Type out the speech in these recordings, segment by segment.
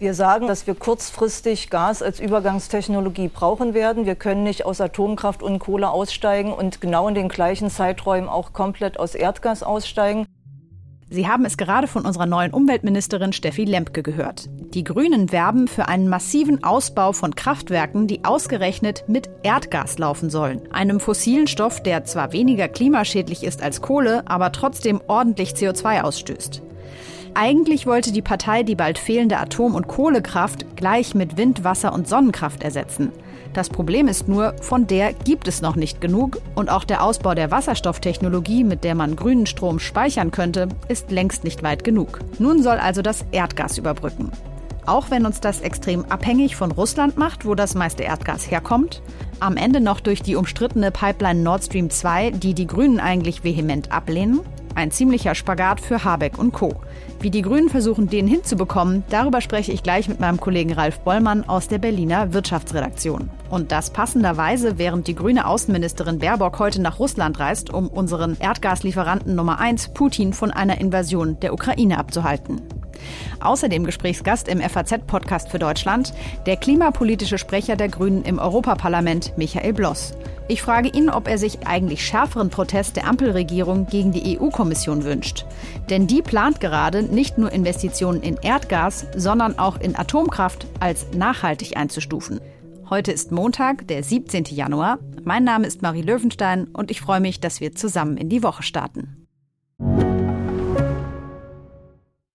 Wir sagen, dass wir kurzfristig Gas als Übergangstechnologie brauchen werden. Wir können nicht aus Atomkraft und Kohle aussteigen und genau in den gleichen Zeiträumen auch komplett aus Erdgas aussteigen. Sie haben es gerade von unserer neuen Umweltministerin Steffi Lempke gehört. Die Grünen werben für einen massiven Ausbau von Kraftwerken, die ausgerechnet mit Erdgas laufen sollen. Einem fossilen Stoff, der zwar weniger klimaschädlich ist als Kohle, aber trotzdem ordentlich CO2 ausstößt. Eigentlich wollte die Partei die bald fehlende Atom- und Kohlekraft gleich mit Wind-, Wasser- und Sonnenkraft ersetzen. Das Problem ist nur, von der gibt es noch nicht genug und auch der Ausbau der Wasserstofftechnologie, mit der man grünen Strom speichern könnte, ist längst nicht weit genug. Nun soll also das Erdgas überbrücken. Auch wenn uns das extrem abhängig von Russland macht, wo das meiste Erdgas herkommt, am Ende noch durch die umstrittene Pipeline Nord Stream 2, die die Grünen eigentlich vehement ablehnen, ein ziemlicher Spagat für Habeck und Co. Wie die Grünen versuchen, den hinzubekommen, darüber spreche ich gleich mit meinem Kollegen Ralf Bollmann aus der Berliner Wirtschaftsredaktion. Und das passenderweise, während die grüne Außenministerin Baerbock heute nach Russland reist, um unseren Erdgaslieferanten Nummer 1 Putin von einer Invasion der Ukraine abzuhalten. Außerdem Gesprächsgast im FAZ-Podcast für Deutschland der klimapolitische Sprecher der Grünen im Europaparlament, Michael Bloss. Ich frage ihn, ob er sich eigentlich schärferen Protest der Ampelregierung gegen die EU-Kommission wünscht. Denn die plant gerade nicht nur Investitionen in Erdgas, sondern auch in Atomkraft als nachhaltig einzustufen. Heute ist Montag, der 17. Januar. Mein Name ist Marie Löwenstein und ich freue mich, dass wir zusammen in die Woche starten.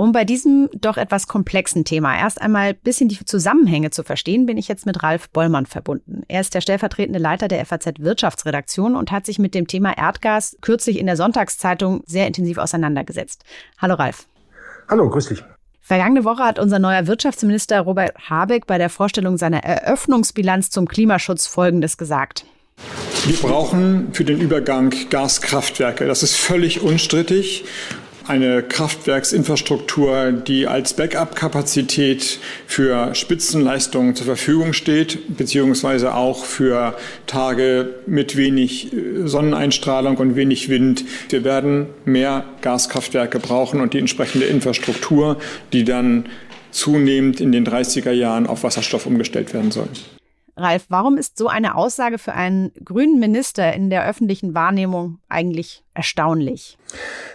Um bei diesem doch etwas komplexen Thema erst einmal ein bisschen die Zusammenhänge zu verstehen, bin ich jetzt mit Ralf Bollmann verbunden. Er ist der stellvertretende Leiter der FAZ Wirtschaftsredaktion und hat sich mit dem Thema Erdgas kürzlich in der Sonntagszeitung sehr intensiv auseinandergesetzt. Hallo Ralf. Hallo, grüß dich. Vergangene Woche hat unser neuer Wirtschaftsminister Robert Habeck bei der Vorstellung seiner Eröffnungsbilanz zum Klimaschutz Folgendes gesagt. Wir brauchen für den Übergang Gaskraftwerke. Das ist völlig unstrittig eine Kraftwerksinfrastruktur, die als Backup-Kapazität für Spitzenleistungen zur Verfügung steht, beziehungsweise auch für Tage mit wenig äh, Sonneneinstrahlung und wenig Wind. Wir werden mehr Gaskraftwerke brauchen und die entsprechende Infrastruktur, die dann zunehmend in den 30er Jahren auf Wasserstoff umgestellt werden soll. Ralf, warum ist so eine Aussage für einen grünen Minister in der öffentlichen Wahrnehmung eigentlich erstaunlich?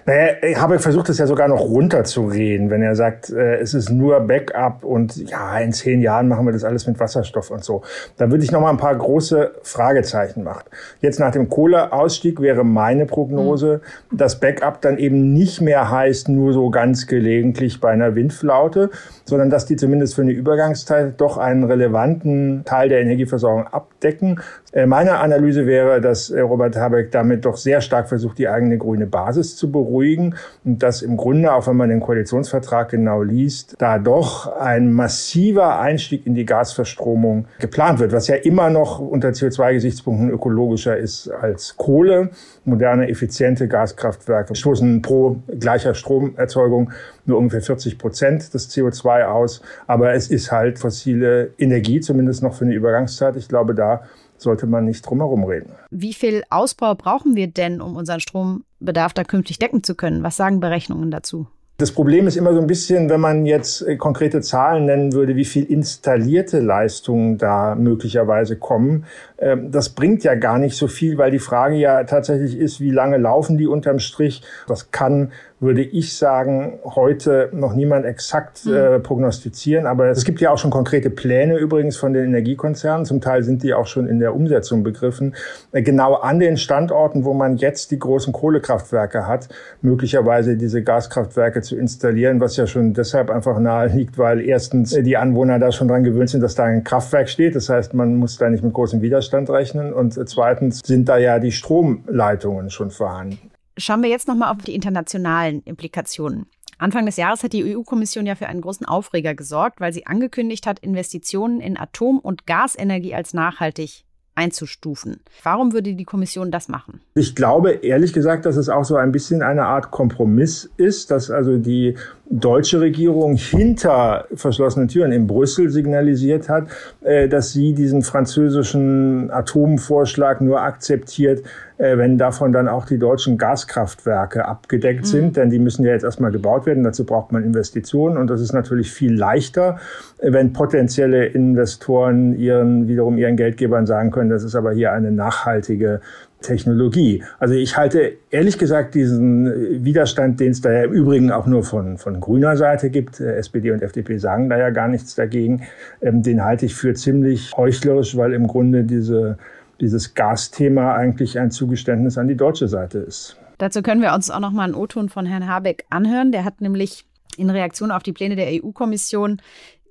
Naja, ich habe versucht, es ja sogar noch runterzureden, wenn er sagt, äh, es ist nur Backup und ja, in zehn Jahren machen wir das alles mit Wasserstoff und so. Da würde ich noch mal ein paar große Fragezeichen machen. Jetzt nach dem Kohleausstieg wäre meine Prognose, mhm. dass Backup dann eben nicht mehr heißt, nur so ganz gelegentlich bei einer Windflaute, sondern dass die zumindest für eine Übergangszeit doch einen relevanten Teil der Energieversorgung abdecken. Äh, meine Analyse wäre, dass äh, Robert Habeck damit doch sehr stark versucht, die eigene grüne Basis zu beruhigen und dass im Grunde, auch wenn man den Koalitionsvertrag genau liest, da doch ein massiver Einstieg in die Gasverstromung geplant wird, was ja immer noch unter CO2-Gesichtspunkten ökologischer ist als Kohle. Moderne, effiziente Gaskraftwerke stoßen pro gleicher Stromerzeugung nur ungefähr 40 Prozent des CO2 aus. Aber es ist halt fossile Energie, zumindest noch für eine Übergangszeit. Ich glaube, da sollte man nicht drumherum reden. Wie viel Ausbau brauchen wir denn, um unseren Strombedarf da künftig decken zu können? Was sagen Berechnungen dazu? Das Problem ist immer so ein bisschen, wenn man jetzt äh, konkrete Zahlen nennen würde, wie viel installierte Leistungen da möglicherweise kommen. Ähm, das bringt ja gar nicht so viel, weil die Frage ja tatsächlich ist, wie lange laufen die unterm Strich? Das kann würde ich sagen, heute noch niemand exakt hm. äh, prognostizieren. Aber es gibt ja auch schon konkrete Pläne übrigens von den Energiekonzernen. Zum Teil sind die auch schon in der Umsetzung begriffen. Äh, genau an den Standorten, wo man jetzt die großen Kohlekraftwerke hat, möglicherweise diese Gaskraftwerke zu installieren, was ja schon deshalb einfach nahe liegt, weil erstens die Anwohner da schon dran gewöhnt sind, dass da ein Kraftwerk steht. Das heißt, man muss da nicht mit großem Widerstand rechnen. Und zweitens sind da ja die Stromleitungen schon vorhanden. Schauen wir jetzt nochmal auf die internationalen Implikationen. Anfang des Jahres hat die EU-Kommission ja für einen großen Aufreger gesorgt, weil sie angekündigt hat, Investitionen in Atom- und Gasenergie als nachhaltig einzustufen. Warum würde die Kommission das machen? Ich glaube ehrlich gesagt, dass es auch so ein bisschen eine Art Kompromiss ist, dass also die deutsche Regierung hinter verschlossenen Türen in Brüssel signalisiert hat, äh, dass sie diesen französischen Atomvorschlag nur akzeptiert, äh, wenn davon dann auch die deutschen Gaskraftwerke abgedeckt mhm. sind. Denn die müssen ja jetzt erstmal gebaut werden. Dazu braucht man Investitionen. Und das ist natürlich viel leichter, wenn potenzielle Investoren ihren, wiederum ihren Geldgebern sagen können, das ist aber hier eine nachhaltige Technologie. Also ich halte ehrlich gesagt diesen Widerstand, den es da ja im Übrigen auch nur von, von grüner Seite gibt, äh, SPD und FDP sagen da ja gar nichts dagegen, ähm, den halte ich für ziemlich heuchlerisch, weil im Grunde diese, dieses Gasthema eigentlich ein Zugeständnis an die deutsche Seite ist. Dazu können wir uns auch noch mal einen O-Ton von Herrn Habeck anhören. Der hat nämlich in Reaktion auf die Pläne der EU-Kommission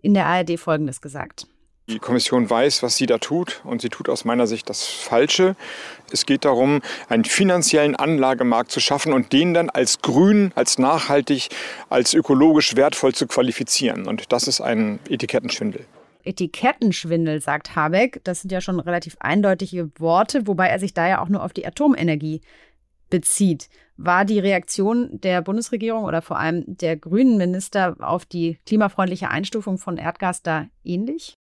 in der ARD Folgendes gesagt. Die Kommission weiß, was sie da tut und sie tut aus meiner Sicht das Falsche. Es geht darum, einen finanziellen Anlagemarkt zu schaffen und den dann als grün, als nachhaltig, als ökologisch wertvoll zu qualifizieren. Und das ist ein Etikettenschwindel. Etikettenschwindel, sagt Habeck. Das sind ja schon relativ eindeutige Worte, wobei er sich da ja auch nur auf die Atomenergie bezieht. War die Reaktion der Bundesregierung oder vor allem der grünen Minister auf die klimafreundliche Einstufung von Erdgas da ähnlich?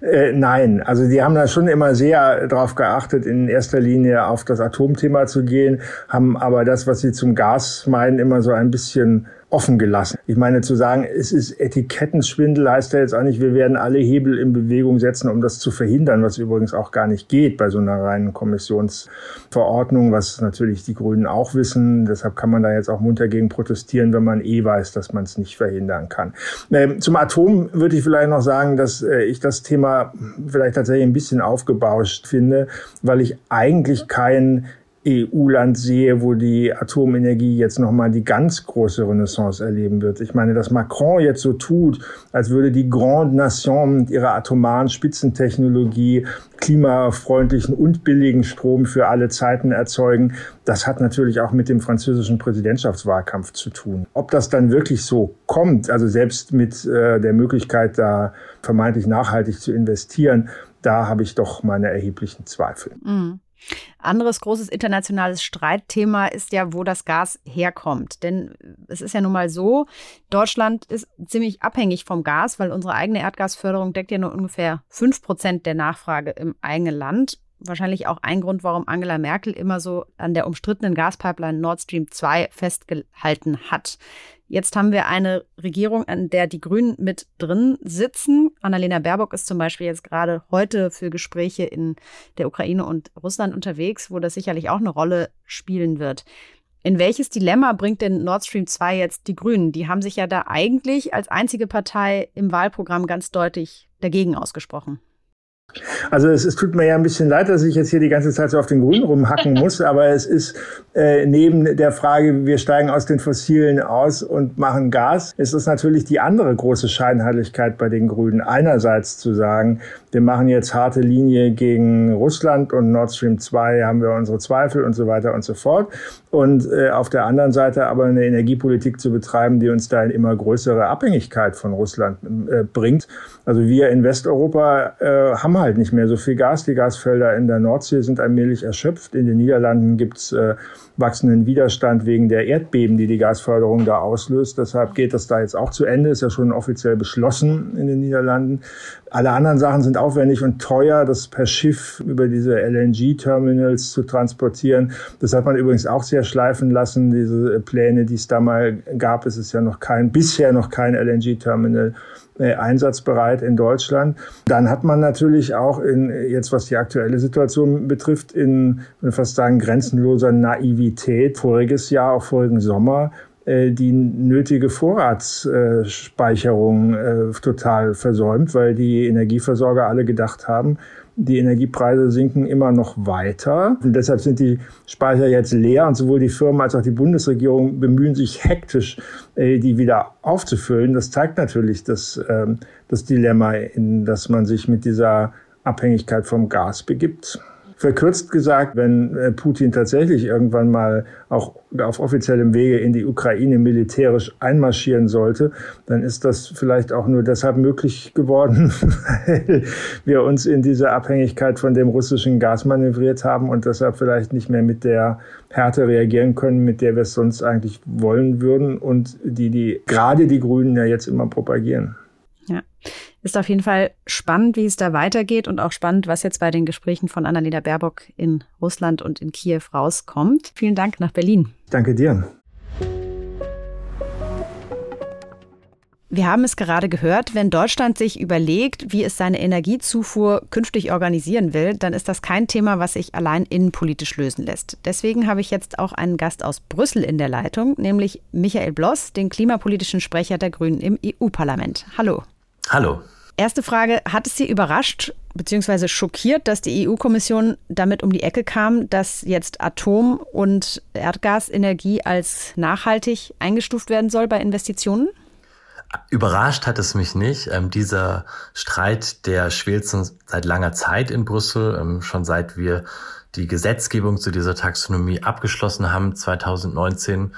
Äh, nein, also die haben da schon immer sehr darauf geachtet, in erster Linie auf das Atomthema zu gehen, haben aber das, was sie zum Gas meinen, immer so ein bisschen offen gelassen. Ich meine, zu sagen, es ist Etikettenschwindel, heißt ja jetzt auch nicht, wir werden alle Hebel in Bewegung setzen, um das zu verhindern, was übrigens auch gar nicht geht bei so einer reinen Kommissionsverordnung, was natürlich die Grünen auch wissen. Deshalb kann man da jetzt auch munter gegen protestieren, wenn man eh weiß, dass man es nicht verhindern kann. Ähm, zum Atom würde ich vielleicht noch sagen, dass äh, ich das Thema vielleicht tatsächlich ein bisschen aufgebauscht finde, weil ich eigentlich kein EU-Land sehe, wo die Atomenergie jetzt nochmal die ganz große Renaissance erleben wird. Ich meine, dass Macron jetzt so tut, als würde die Grande Nation mit ihrer atomaren Spitzentechnologie klimafreundlichen und billigen Strom für alle Zeiten erzeugen, das hat natürlich auch mit dem französischen Präsidentschaftswahlkampf zu tun. Ob das dann wirklich so kommt, also selbst mit äh, der Möglichkeit, da vermeintlich nachhaltig zu investieren, da habe ich doch meine erheblichen Zweifel. Mhm. Anderes großes internationales Streitthema ist ja, wo das Gas herkommt. Denn es ist ja nun mal so, Deutschland ist ziemlich abhängig vom Gas, weil unsere eigene Erdgasförderung deckt ja nur ungefähr fünf Prozent der Nachfrage im eigenen Land. Wahrscheinlich auch ein Grund, warum Angela Merkel immer so an der umstrittenen Gaspipeline Nord Stream 2 festgehalten hat. Jetzt haben wir eine Regierung, an der die Grünen mit drin sitzen. Annalena Baerbock ist zum Beispiel jetzt gerade heute für Gespräche in der Ukraine und Russland unterwegs, wo das sicherlich auch eine Rolle spielen wird. In welches Dilemma bringt denn Nord Stream 2 jetzt die Grünen? Die haben sich ja da eigentlich als einzige Partei im Wahlprogramm ganz deutlich dagegen ausgesprochen. Also es, es, tut mir ja ein bisschen leid, dass ich jetzt hier die ganze Zeit so auf den Grün rumhacken muss, aber es ist äh, neben der Frage, wir steigen aus den Fossilen aus und machen Gas, ist es natürlich die andere große Scheinheiligkeit bei den Grünen. Einerseits zu sagen, wir machen jetzt harte Linie gegen Russland und Nord Stream 2 haben wir unsere Zweifel und so weiter und so fort. Und äh, auf der anderen Seite aber eine Energiepolitik zu betreiben, die uns da in immer größere Abhängigkeit von Russland äh, bringt. Also wir in Westeuropa äh, haben halt nicht mehr so viel Gas. Die Gasfelder in der Nordsee sind allmählich erschöpft. In den Niederlanden gibt's äh, wachsenden Widerstand wegen der Erdbeben, die die Gasförderung da auslöst. Deshalb geht das da jetzt auch zu Ende. Ist ja schon offiziell beschlossen in den Niederlanden. Alle anderen Sachen sind aufwendig und teuer, das per Schiff über diese LNG-Terminals zu transportieren. Das hat man übrigens auch sehr schleifen lassen. Diese Pläne, die es da mal gab, es ist ja noch kein, bisher noch kein LNG-Terminal einsatzbereit in Deutschland. Dann hat man natürlich auch in, jetzt was die aktuelle Situation betrifft, in, fast sagen, grenzenloser Naivität voriges Jahr, auch vorigen Sommer, äh, die nötige Vorratsspeicherung äh, total versäumt, weil die Energieversorger alle gedacht haben, die Energiepreise sinken immer noch weiter. Und deshalb sind die Speicher jetzt leer und sowohl die Firmen als auch die Bundesregierung bemühen sich hektisch, äh, die wieder aufzufüllen. Das zeigt natürlich das, ähm, das Dilemma, in das man sich mit dieser Abhängigkeit vom Gas begibt. Verkürzt gesagt, wenn äh, Putin tatsächlich irgendwann mal auch auf offiziellem Wege in die Ukraine militärisch einmarschieren sollte, dann ist das vielleicht auch nur deshalb möglich geworden, weil wir uns in diese Abhängigkeit von dem russischen Gas manövriert haben und deshalb vielleicht nicht mehr mit der Härte reagieren können, mit der wir es sonst eigentlich wollen würden und die die gerade die Grünen ja jetzt immer propagieren. Ja. Ist auf jeden Fall spannend, wie es da weitergeht und auch spannend, was jetzt bei den Gesprächen von Annalena Baerbock in Russland und in Kiew rauskommt. Vielen Dank nach Berlin. Danke dir. Wir haben es gerade gehört, wenn Deutschland sich überlegt, wie es seine Energiezufuhr künftig organisieren will, dann ist das kein Thema, was sich allein innenpolitisch lösen lässt. Deswegen habe ich jetzt auch einen Gast aus Brüssel in der Leitung, nämlich Michael Bloss, den klimapolitischen Sprecher der Grünen im EU-Parlament. Hallo. Hallo. Erste Frage, hat es Sie überrascht bzw. schockiert, dass die EU-Kommission damit um die Ecke kam, dass jetzt Atom- und Erdgasenergie als nachhaltig eingestuft werden soll bei Investitionen? Überrascht hat es mich nicht. Ähm, dieser Streit, der schwelt seit langer Zeit in Brüssel, ähm, schon seit wir die Gesetzgebung zu dieser Taxonomie abgeschlossen haben 2019.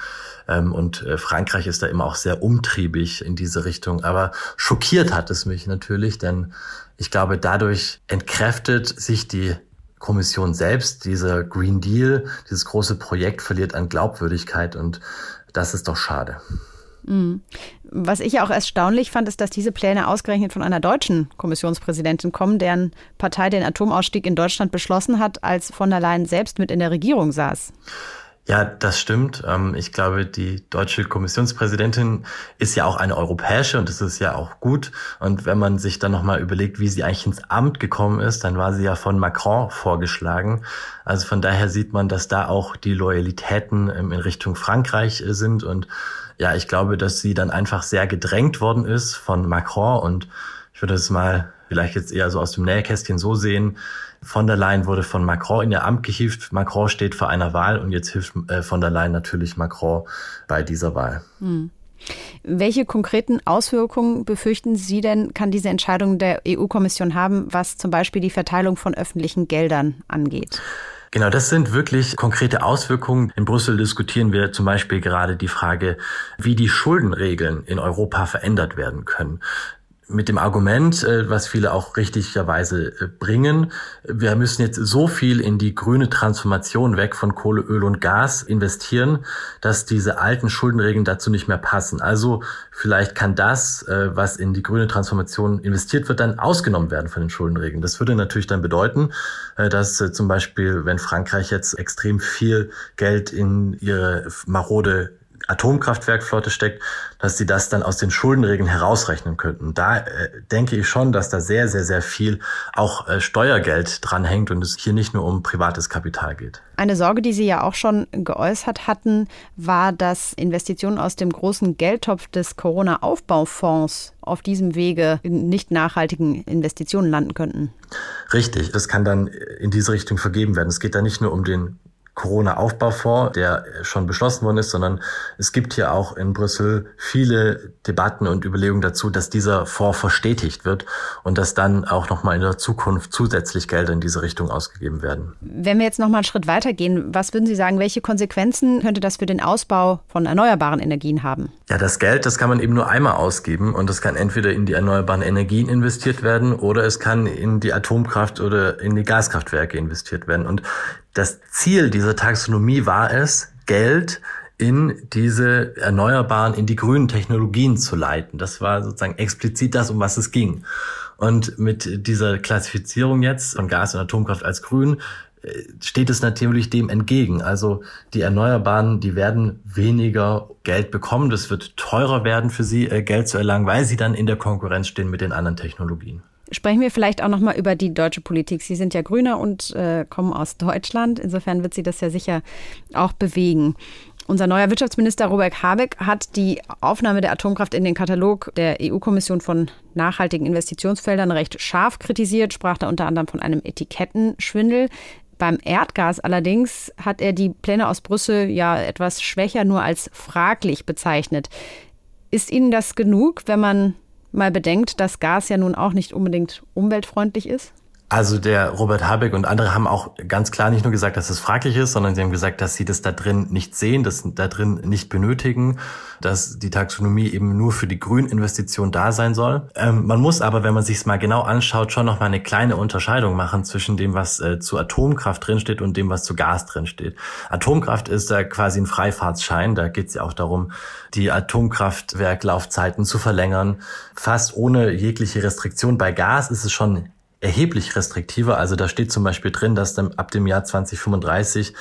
Ähm, und äh, Frankreich ist da immer auch sehr umtriebig in diese Richtung. Aber schockiert hat es mich natürlich, denn ich glaube, dadurch entkräftet sich die Kommission selbst. Dieser Green Deal, dieses große Projekt verliert an Glaubwürdigkeit und das ist doch schade. Mhm. Was ich ja auch erstaunlich fand, ist, dass diese Pläne ausgerechnet von einer deutschen Kommissionspräsidentin kommen, deren Partei den Atomausstieg in Deutschland beschlossen hat, als von der Leyen selbst mit in der Regierung saß. Ja, das stimmt. Ähm, ich glaube, die deutsche Kommissionspräsidentin ist ja auch eine europäische und das ist ja auch gut. Und wenn man sich dann nochmal überlegt, wie sie eigentlich ins Amt gekommen ist, dann war sie ja von Macron vorgeschlagen. Also von daher sieht man, dass da auch die Loyalitäten ähm, in Richtung Frankreich äh, sind. Und ja, ich glaube, dass sie dann einfach sehr gedrängt worden ist von Macron und ich würde es mal vielleicht jetzt eher so aus dem Nähkästchen so sehen, von der Leyen wurde von Macron in ihr Amt gehievt. Macron steht vor einer Wahl und jetzt hilft äh, von der Leyen natürlich Macron bei dieser Wahl. Hm. Welche konkreten Auswirkungen befürchten Sie denn, kann diese Entscheidung der EU-Kommission haben, was zum Beispiel die Verteilung von öffentlichen Geldern angeht? Genau, das sind wirklich konkrete Auswirkungen. In Brüssel diskutieren wir zum Beispiel gerade die Frage, wie die Schuldenregeln in Europa verändert werden können mit dem Argument, äh, was viele auch richtigerweise äh, bringen, wir müssen jetzt so viel in die grüne Transformation weg von Kohle, Öl und Gas investieren, dass diese alten Schuldenregeln dazu nicht mehr passen. Also vielleicht kann das, äh, was in die grüne Transformation investiert wird, dann ausgenommen werden von den Schuldenregeln. Das würde natürlich dann bedeuten, dass zum Beispiel, wenn Frankreich jetzt extrem viel Geld in ihre marode Atomkraftwerkflotte steckt, dass sie das dann aus den Schuldenregeln herausrechnen könnten. Da äh, denke ich schon, dass da sehr, sehr, sehr viel auch äh, Steuergeld dranhängt und es hier nicht nur um privates Kapital geht. Eine Sorge, die Sie ja auch schon geäußert hatten, war, dass Investitionen aus dem großen Geldtopf des Corona-Aufbaufonds auf diesem Wege in nicht nachhaltigen Investitionen landen könnten. Richtig, das kann dann in diese Richtung vergeben werden. Es geht da nicht nur um den Corona-Aufbaufonds, der schon beschlossen worden ist, sondern es gibt hier auch in Brüssel viele Debatten und Überlegungen dazu, dass dieser Fonds verstetigt wird und dass dann auch nochmal in der Zukunft zusätzlich Gelder in diese Richtung ausgegeben werden. Wenn wir jetzt nochmal einen Schritt weitergehen, was würden Sie sagen, welche Konsequenzen könnte das für den Ausbau von erneuerbaren Energien haben? Ja, das Geld, das kann man eben nur einmal ausgeben und das kann entweder in die erneuerbaren Energien investiert werden oder es kann in die Atomkraft oder in die Gaskraftwerke investiert werden. Und das Ziel dieser Taxonomie war es, Geld in diese erneuerbaren, in die grünen Technologien zu leiten. Das war sozusagen explizit das, um was es ging. Und mit dieser Klassifizierung jetzt von Gas und Atomkraft als grün äh, steht es natürlich dem entgegen. Also die Erneuerbaren, die werden weniger Geld bekommen. Das wird teurer werden für sie, äh, Geld zu erlangen, weil sie dann in der Konkurrenz stehen mit den anderen Technologien. Sprechen wir vielleicht auch noch mal über die deutsche Politik. Sie sind ja Grüner und äh, kommen aus Deutschland. Insofern wird Sie das ja sicher auch bewegen. Unser neuer Wirtschaftsminister Robert Habeck hat die Aufnahme der Atomkraft in den Katalog der EU-Kommission von nachhaltigen Investitionsfeldern recht scharf kritisiert, sprach da unter anderem von einem Etikettenschwindel. Beim Erdgas allerdings hat er die Pläne aus Brüssel ja etwas schwächer nur als fraglich bezeichnet. Ist Ihnen das genug, wenn man mal bedenkt, dass Gas ja nun auch nicht unbedingt umweltfreundlich ist? Also der Robert Habeck und andere haben auch ganz klar nicht nur gesagt, dass es fraglich ist, sondern sie haben gesagt, dass sie das da drin nicht sehen, das da drin nicht benötigen, dass die Taxonomie eben nur für die Grüninvestition da sein soll. Ähm, man muss aber, wenn man sich es mal genau anschaut, schon noch mal eine kleine Unterscheidung machen zwischen dem, was äh, zu Atomkraft drinsteht und dem, was zu Gas drinsteht. Atomkraft ist da quasi ein Freifahrtsschein. Da geht es ja auch darum, die Atomkraftwerklaufzeiten zu verlängern, fast ohne jegliche Restriktion. Bei Gas ist es schon erheblich restriktiver. Also da steht zum Beispiel drin, dass dann ab dem Jahr 2035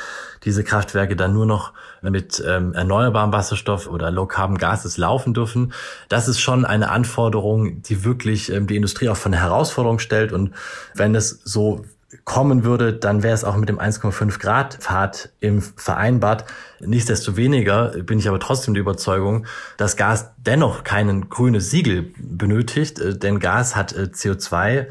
diese Kraftwerke dann nur noch mit ähm, erneuerbarem Wasserstoff oder low carbon Gases laufen dürfen. Das ist schon eine Anforderung, die wirklich ähm, die Industrie auch von eine Herausforderung stellt. Und wenn es so kommen würde, dann wäre es auch mit dem 1,5 Grad Pfad im vereinbart. Nichtsdestoweniger bin ich aber trotzdem der Überzeugung, dass Gas dennoch keinen grünes Siegel benötigt, äh, denn Gas hat äh, CO2 äh,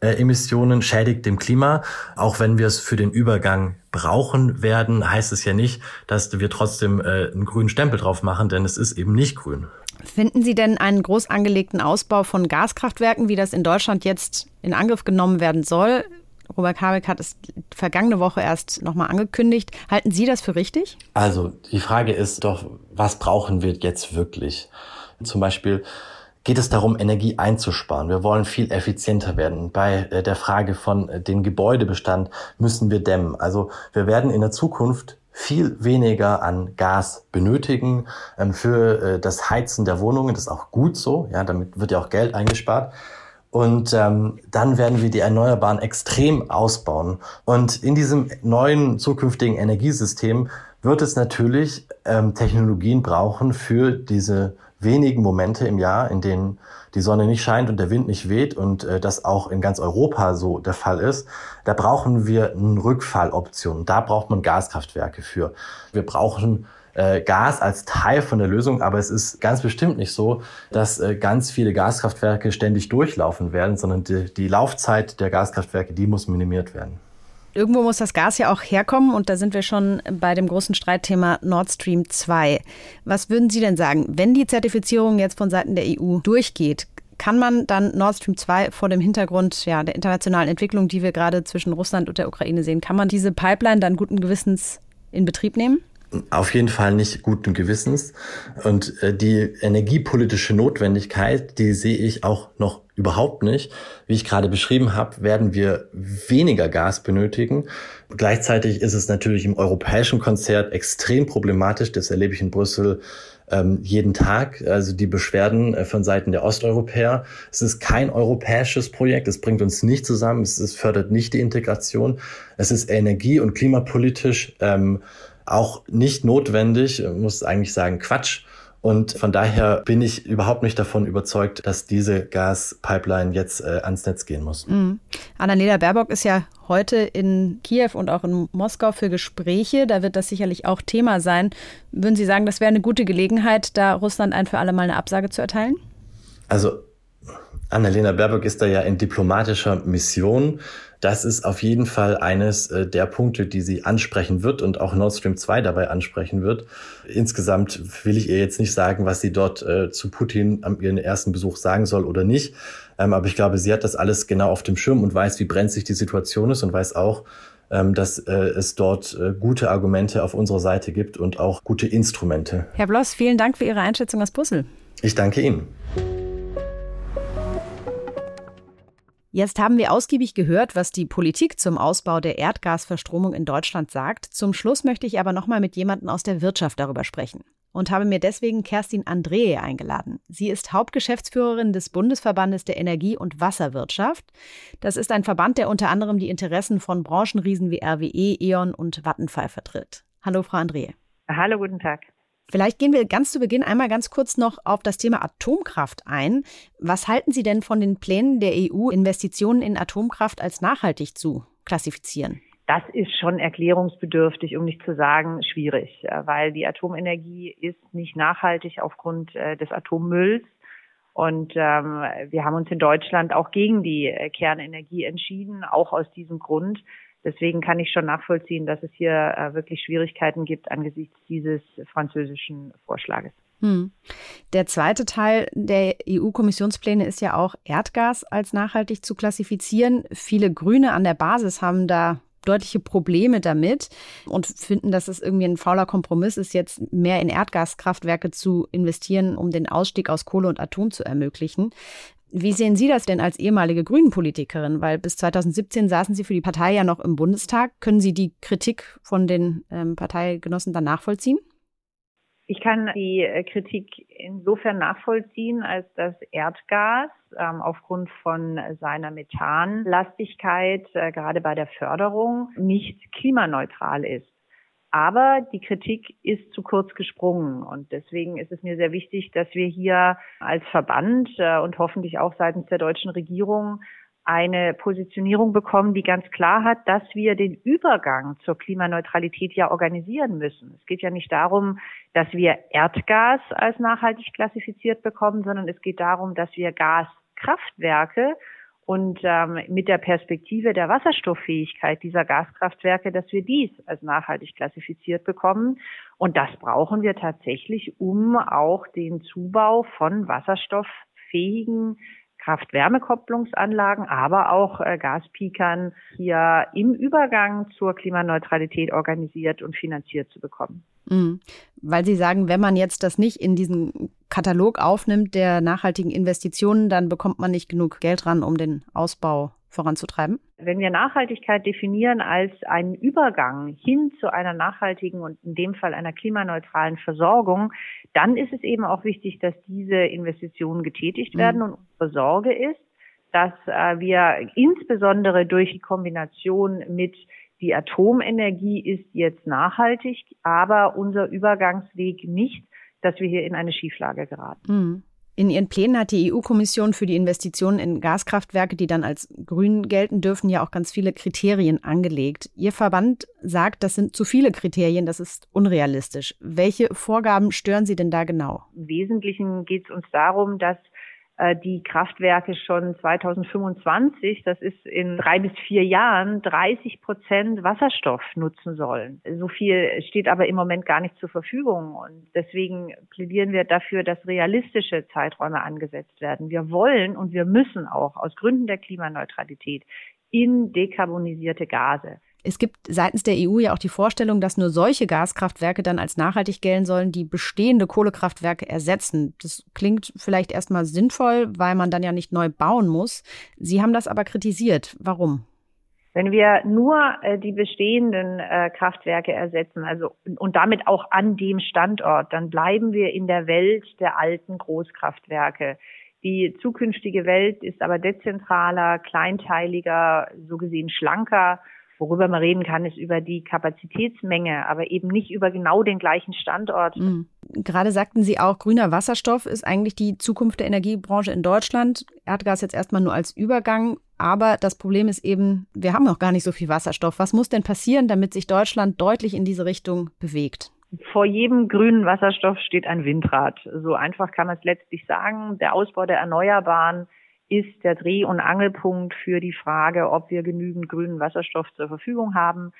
Emissionen schädigt dem Klima. Auch wenn wir es für den Übergang brauchen werden, heißt es ja nicht, dass wir trotzdem äh, einen grünen Stempel drauf machen, denn es ist eben nicht grün. Finden Sie denn einen groß angelegten Ausbau von Gaskraftwerken, wie das in Deutschland jetzt in Angriff genommen werden soll? Robert Habeck hat es vergangene Woche erst nochmal angekündigt. Halten Sie das für richtig? Also die Frage ist doch, was brauchen wir jetzt wirklich? Zum Beispiel geht es darum, Energie einzusparen. Wir wollen viel effizienter werden. Bei äh, der Frage von äh, dem Gebäudebestand müssen wir dämmen. Also wir werden in der Zukunft viel weniger an Gas benötigen ähm, für äh, das Heizen der Wohnungen. Das ist auch gut so. Ja, damit wird ja auch Geld eingespart. Und ähm, dann werden wir die Erneuerbaren extrem ausbauen. Und in diesem neuen zukünftigen Energiesystem wird es natürlich ähm, Technologien brauchen für diese wenigen Momente im Jahr, in denen die Sonne nicht scheint und der Wind nicht weht und äh, das auch in ganz Europa so der Fall ist, da brauchen wir eine Rückfalloption. Da braucht man Gaskraftwerke für. Wir brauchen äh, Gas als Teil von der Lösung, aber es ist ganz bestimmt nicht so, dass äh, ganz viele Gaskraftwerke ständig durchlaufen werden, sondern die, die Laufzeit der Gaskraftwerke, die muss minimiert werden. Irgendwo muss das Gas ja auch herkommen und da sind wir schon bei dem großen Streitthema Nord Stream 2. Was würden Sie denn sagen, wenn die Zertifizierung jetzt von Seiten der EU durchgeht, kann man dann Nord Stream 2 vor dem Hintergrund ja, der internationalen Entwicklung, die wir gerade zwischen Russland und der Ukraine sehen, kann man diese Pipeline dann guten Gewissens in Betrieb nehmen? Auf jeden Fall nicht guten Gewissens. Und äh, die energiepolitische Notwendigkeit, die sehe ich auch noch überhaupt nicht. Wie ich gerade beschrieben habe, werden wir weniger Gas benötigen. Gleichzeitig ist es natürlich im europäischen Konzert extrem problematisch. Das erlebe ich in Brüssel ähm, jeden Tag. Also die Beschwerden äh, von Seiten der Osteuropäer. Es ist kein europäisches Projekt. Es bringt uns nicht zusammen. Es, es fördert nicht die Integration. Es ist energie- und klimapolitisch ähm, auch nicht notwendig, muss eigentlich sagen Quatsch. Und von daher bin ich überhaupt nicht davon überzeugt, dass diese Gaspipeline jetzt äh, ans Netz gehen muss. Mhm. Annalena Baerbock ist ja heute in Kiew und auch in Moskau für Gespräche. Da wird das sicherlich auch Thema sein. Würden Sie sagen, das wäre eine gute Gelegenheit, da Russland ein für alle Mal eine Absage zu erteilen? Also Annalena Baerbock ist da ja in diplomatischer Mission. Das ist auf jeden Fall eines äh, der Punkte, die sie ansprechen wird und auch Nord Stream 2 dabei ansprechen wird. Insgesamt will ich ihr jetzt nicht sagen, was sie dort äh, zu Putin am ihren ersten Besuch sagen soll oder nicht. Ähm, aber ich glaube, sie hat das alles genau auf dem Schirm und weiß, wie brenzlig die Situation ist und weiß auch, ähm, dass äh, es dort gute Argumente auf unserer Seite gibt und auch gute Instrumente. Herr Bloss, vielen Dank für Ihre Einschätzung aus Brüssel. Ich danke Ihnen. Jetzt haben wir ausgiebig gehört, was die Politik zum Ausbau der Erdgasverstromung in Deutschland sagt. Zum Schluss möchte ich aber noch mal mit jemandem aus der Wirtschaft darüber sprechen und habe mir deswegen Kerstin Andrehe eingeladen. Sie ist Hauptgeschäftsführerin des Bundesverbandes der Energie- und Wasserwirtschaft. Das ist ein Verband, der unter anderem die Interessen von Branchenriesen wie RWE, E.ON und Vattenfall vertritt. Hallo, Frau Andrehe. Hallo, guten Tag. Vielleicht gehen wir ganz zu Beginn einmal ganz kurz noch auf das Thema Atomkraft ein. Was halten Sie denn von den Plänen der EU, Investitionen in Atomkraft als nachhaltig zu klassifizieren? Das ist schon erklärungsbedürftig, um nicht zu sagen schwierig, äh, weil die Atomenergie ist nicht nachhaltig aufgrund äh, des Atommülls. Und ähm, wir haben uns in Deutschland auch gegen die äh, Kernenergie entschieden, auch aus diesem Grund. Deswegen kann ich schon nachvollziehen, dass es hier äh, wirklich Schwierigkeiten gibt angesichts dieses französischen Vorschlages. Hm. Der zweite Teil der EU-Kommissionspläne ist ja auch Erdgas als nachhaltig zu klassifizieren. Viele Grüne an der Basis haben da deutliche Probleme damit und finden, dass es irgendwie ein fauler Kompromiss ist, jetzt mehr in Erdgaskraftwerke zu investieren, um den Ausstieg aus Kohle und Atom zu ermöglichen. Wie sehen Sie das denn als ehemalige Grünen-Politikerin? Weil bis 2017 saßen Sie für die Partei ja noch im Bundestag. Können Sie die Kritik von den ähm, Parteigenossen dann nachvollziehen? Ich kann die äh, Kritik insofern nachvollziehen, als dass Erdgas ähm, aufgrund von seiner Methanlastigkeit äh, gerade bei der Förderung nicht klimaneutral ist. Aber die Kritik ist zu kurz gesprungen und deswegen ist es mir sehr wichtig, dass wir hier als Verband äh, und hoffentlich auch seitens der deutschen Regierung eine Positionierung bekommen, die ganz klar hat, dass wir den Übergang zur Klimaneutralität ja organisieren müssen. Es geht ja nicht darum, dass wir Erdgas als nachhaltig klassifiziert bekommen, sondern es geht darum, dass wir Gaskraftwerke und ähm, mit der Perspektive der Wasserstofffähigkeit dieser Gaskraftwerke, dass wir dies als nachhaltig klassifiziert bekommen. Und das brauchen wir tatsächlich, um auch den Zubau von wasserstofffähigen Kraft-Wärme-Kopplungsanlagen, aber auch äh, Gaspikern hier im Übergang zur Klimaneutralität organisiert und finanziert zu bekommen. Mhm. Weil Sie sagen, wenn man jetzt das nicht in diesen Katalog aufnimmt der nachhaltigen Investitionen, dann bekommt man nicht genug Geld ran, um den Ausbau voranzutreiben? Wenn wir Nachhaltigkeit definieren als einen Übergang hin zu einer nachhaltigen und in dem Fall einer klimaneutralen Versorgung, dann ist es eben auch wichtig, dass diese Investitionen getätigt werden. Mhm. Und unsere Sorge ist, dass äh, wir insbesondere durch die Kombination mit die Atomenergie ist jetzt nachhaltig, aber unser Übergangsweg nicht, dass wir hier in eine Schieflage geraten. Mhm. In ihren Plänen hat die EU-Kommission für die Investitionen in Gaskraftwerke, die dann als grün gelten dürfen, ja auch ganz viele Kriterien angelegt. Ihr Verband sagt, das sind zu viele Kriterien, das ist unrealistisch. Welche Vorgaben stören Sie denn da genau? Im Wesentlichen geht es uns darum, dass die Kraftwerke schon 2025, das ist in drei bis vier Jahren, 30 Prozent Wasserstoff nutzen sollen. So viel steht aber im Moment gar nicht zur Verfügung. Und deswegen plädieren wir dafür, dass realistische Zeiträume angesetzt werden. Wir wollen und wir müssen auch aus Gründen der Klimaneutralität in dekarbonisierte Gase. Es gibt seitens der EU ja auch die Vorstellung, dass nur solche Gaskraftwerke dann als nachhaltig gelten sollen, die bestehende Kohlekraftwerke ersetzen. Das klingt vielleicht erstmal sinnvoll, weil man dann ja nicht neu bauen muss. Sie haben das aber kritisiert. Warum? Wenn wir nur äh, die bestehenden äh, Kraftwerke ersetzen, also und damit auch an dem Standort, dann bleiben wir in der Welt der alten Großkraftwerke. Die zukünftige Welt ist aber dezentraler, kleinteiliger, so gesehen schlanker Worüber man reden kann, ist über die Kapazitätsmenge, aber eben nicht über genau den gleichen Standort. Mhm. Gerade sagten Sie auch, grüner Wasserstoff ist eigentlich die Zukunft der Energiebranche in Deutschland. Erdgas jetzt erstmal nur als Übergang. Aber das Problem ist eben, wir haben noch gar nicht so viel Wasserstoff. Was muss denn passieren, damit sich Deutschland deutlich in diese Richtung bewegt? Vor jedem grünen Wasserstoff steht ein Windrad. So einfach kann man es letztlich sagen. Der Ausbau der Erneuerbaren ist der Dreh- und Angelpunkt für die Frage, ob wir genügend grünen Wasserstoff zur Verfügung haben.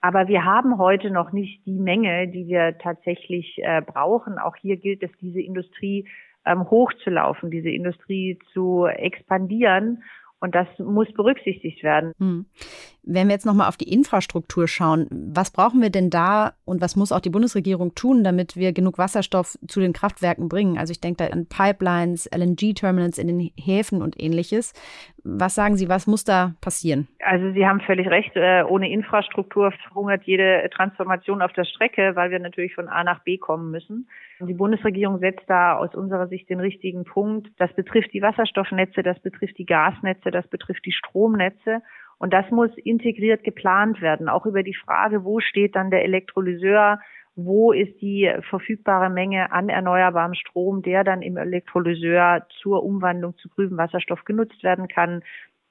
Aber wir haben heute noch nicht die Menge, die wir tatsächlich äh, brauchen. Auch hier gilt es, diese Industrie ähm, hochzulaufen, diese Industrie zu expandieren. Und das muss berücksichtigt werden. Hm. Wenn wir jetzt nochmal auf die Infrastruktur schauen, was brauchen wir denn da und was muss auch die Bundesregierung tun, damit wir genug Wasserstoff zu den Kraftwerken bringen? Also ich denke da an Pipelines, LNG-Terminals in den Häfen und ähnliches. Was sagen Sie, was muss da passieren? Also Sie haben völlig recht. Äh, ohne Infrastruktur verhungert jede Transformation auf der Strecke, weil wir natürlich von A nach B kommen müssen. Die Bundesregierung setzt da aus unserer Sicht den richtigen Punkt. Das betrifft die Wasserstoffnetze, das betrifft die Gasnetze, das betrifft die Stromnetze. Und das muss integriert geplant werden, auch über die Frage, wo steht dann der Elektrolyseur, wo ist die verfügbare Menge an erneuerbarem Strom, der dann im Elektrolyseur zur Umwandlung zu grünem Wasserstoff genutzt werden kann.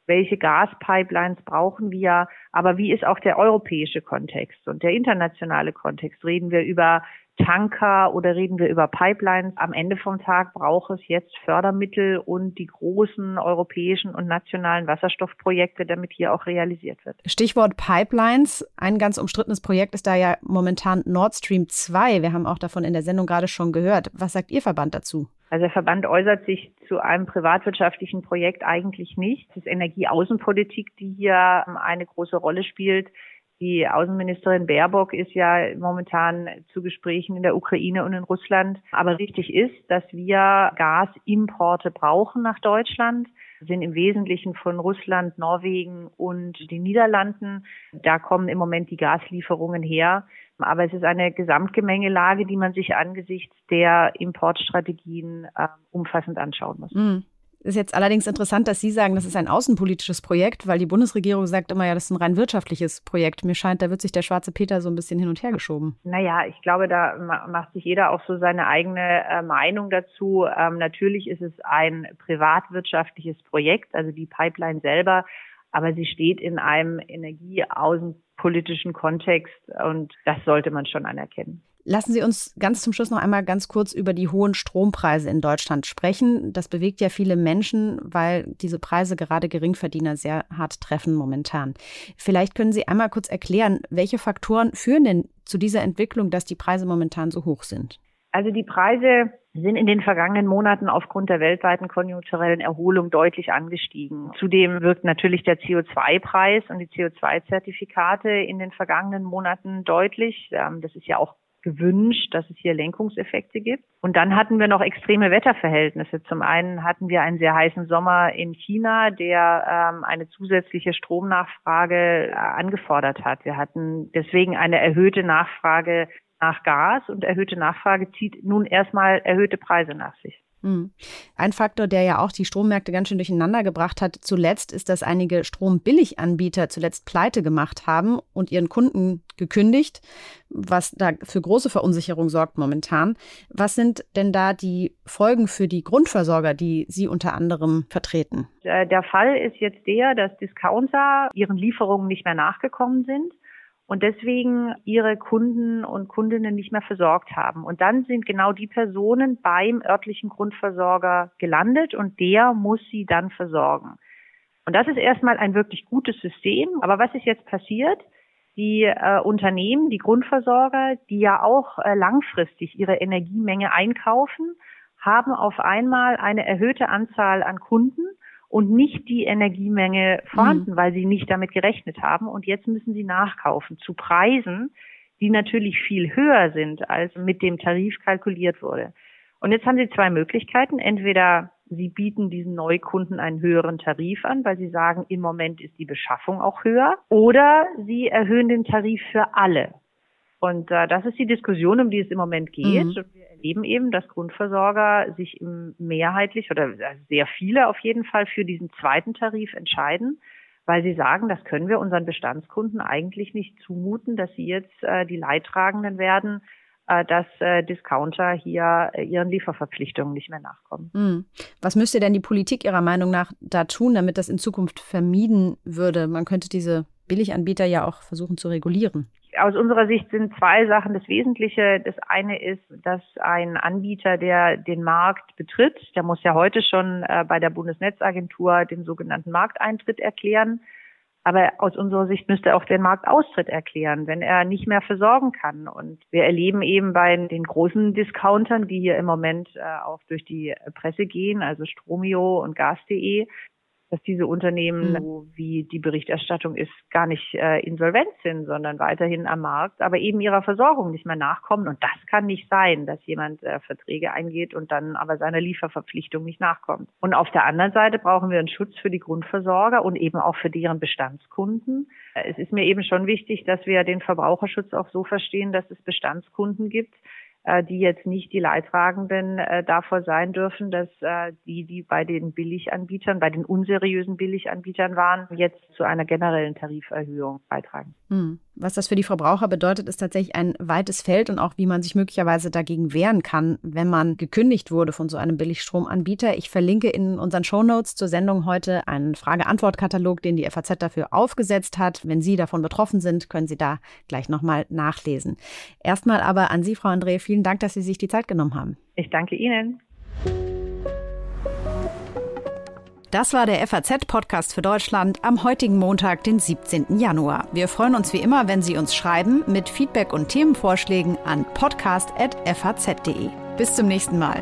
Welche Gaspipelines brauchen wir? Aber wie ist auch der europäische Kontext und der internationale Kontext? Reden wir über Tanker oder reden wir über Pipelines? Am Ende vom Tag braucht es jetzt Fördermittel und die großen europäischen und nationalen Wasserstoffprojekte, damit hier auch realisiert wird. Stichwort Pipelines. Ein ganz umstrittenes Projekt ist da ja momentan Nord Stream 2. Wir haben auch davon in der Sendung gerade schon gehört. Was sagt Ihr Verband dazu? Also der Verband äußert sich zu einem privatwirtschaftlichen Projekt eigentlich nicht. Es ist Energieaußenpolitik, die hier eine große Rolle spielt. Die Außenministerin Baerbock ist ja momentan zu Gesprächen in der Ukraine und in Russland. Aber richtig ist, dass wir Gasimporte brauchen nach Deutschland sind im Wesentlichen von Russland, Norwegen und den Niederlanden. Da kommen im Moment die Gaslieferungen her. Aber es ist eine Gesamtgemengelage, die man sich angesichts der Importstrategien äh, umfassend anschauen muss. Mhm. Ist jetzt allerdings interessant, dass Sie sagen, das ist ein außenpolitisches Projekt, weil die Bundesregierung sagt immer, ja, das ist ein rein wirtschaftliches Projekt. Mir scheint, da wird sich der schwarze Peter so ein bisschen hin und her geschoben. Naja, ich glaube, da macht sich jeder auch so seine eigene äh, Meinung dazu. Ähm, natürlich ist es ein privatwirtschaftliches Projekt, also die Pipeline selber, aber sie steht in einem energieaußenpolitischen Kontext und das sollte man schon anerkennen. Lassen Sie uns ganz zum Schluss noch einmal ganz kurz über die hohen Strompreise in Deutschland sprechen. Das bewegt ja viele Menschen, weil diese Preise gerade Geringverdiener sehr hart treffen momentan. Vielleicht können Sie einmal kurz erklären, welche Faktoren führen denn zu dieser Entwicklung, dass die Preise momentan so hoch sind? Also die Preise sind in den vergangenen Monaten aufgrund der weltweiten konjunkturellen Erholung deutlich angestiegen. Zudem wirkt natürlich der CO2-Preis und die CO2-Zertifikate in den vergangenen Monaten deutlich. Ähm, das ist ja auch gewünscht, dass es hier Lenkungseffekte gibt. Und dann hatten wir noch extreme Wetterverhältnisse. Zum einen hatten wir einen sehr heißen Sommer in China, der ähm, eine zusätzliche Stromnachfrage äh, angefordert hat. Wir hatten deswegen eine erhöhte Nachfrage nach Gas und erhöhte Nachfrage zieht nun erstmal erhöhte Preise nach sich. Hm. Ein Faktor, der ja auch die Strommärkte ganz schön durcheinander gebracht hat, zuletzt ist, dass einige Strombilliganbieter zuletzt pleite gemacht haben und ihren Kunden gekündigt, was da für große Verunsicherung sorgt momentan. Was sind denn da die Folgen für die Grundversorger, die Sie unter anderem vertreten? Äh, der Fall ist jetzt der, dass Discounter ihren Lieferungen nicht mehr nachgekommen sind und deswegen ihre Kunden und Kundinnen nicht mehr versorgt haben. Und dann sind genau die Personen beim örtlichen Grundversorger gelandet und der muss sie dann versorgen. Und das ist erstmal ein wirklich gutes System. Aber was ist jetzt passiert? Die äh, Unternehmen, die Grundversorger, die ja auch äh, langfristig ihre Energiemenge einkaufen, haben auf einmal eine erhöhte Anzahl an Kunden und nicht die Energiemenge vorhanden, mhm. weil sie nicht damit gerechnet haben. Und jetzt müssen sie nachkaufen zu Preisen, die natürlich viel höher sind, als mit dem Tarif kalkuliert wurde. Und jetzt haben sie zwei Möglichkeiten. Entweder sie bieten diesen Neukunden einen höheren Tarif an, weil sie sagen, im Moment ist die Beschaffung auch höher. Oder sie erhöhen den Tarif für alle. Und äh, das ist die Diskussion, um die es im Moment geht. Mhm erleben eben, dass Grundversorger sich mehrheitlich oder sehr viele auf jeden Fall für diesen zweiten Tarif entscheiden, weil sie sagen, das können wir unseren Bestandskunden eigentlich nicht zumuten, dass sie jetzt äh, die Leidtragenden werden, äh, dass äh, Discounter hier äh, ihren Lieferverpflichtungen nicht mehr nachkommen. Hm. Was müsste denn die Politik Ihrer Meinung nach da tun, damit das in Zukunft vermieden würde? Man könnte diese Billiganbieter ja auch versuchen zu regulieren aus unserer Sicht sind zwei Sachen das Wesentliche. Das eine ist, dass ein Anbieter, der den Markt betritt, der muss ja heute schon äh, bei der Bundesnetzagentur den sogenannten Markteintritt erklären. Aber aus unserer Sicht müsste er auch den Marktaustritt erklären, wenn er nicht mehr versorgen kann. Und wir erleben eben bei den großen Discountern, die hier im Moment äh, auch durch die Presse gehen, also Stromio und Gas.de, dass diese Unternehmen, mhm. so wie die Berichterstattung ist, gar nicht äh, insolvent sind, sondern weiterhin am Markt, aber eben ihrer Versorgung nicht mehr nachkommen. Und das kann nicht sein, dass jemand äh, Verträge eingeht und dann aber seiner Lieferverpflichtung nicht nachkommt. Und auf der anderen Seite brauchen wir einen Schutz für die Grundversorger und eben auch für deren Bestandskunden. Es ist mir eben schon wichtig, dass wir den Verbraucherschutz auch so verstehen, dass es Bestandskunden gibt, äh, die jetzt nicht die Leidtragenden äh, davor sein dürfen, dass äh, die, die bei den Billiganbietern, bei den unseriösen Billiganbietern waren, jetzt zu einer generellen Tariferhöhung beitragen. Hm. Was das für die Verbraucher bedeutet, ist tatsächlich ein weites Feld und auch, wie man sich möglicherweise dagegen wehren kann, wenn man gekündigt wurde von so einem Billigstromanbieter. Ich verlinke in unseren Shownotes zur Sendung heute einen Frage-Antwort-Katalog, den die FAZ dafür aufgesetzt hat. Wenn Sie davon betroffen sind, können Sie da gleich nochmal nachlesen. Erstmal aber an Sie, Frau André, vielen Dank, dass Sie sich die Zeit genommen haben. Ich danke Ihnen. Das war der FAZ-Podcast für Deutschland am heutigen Montag, den 17. Januar. Wir freuen uns wie immer, wenn Sie uns schreiben mit Feedback und Themenvorschlägen an podcast.faz.de. Bis zum nächsten Mal.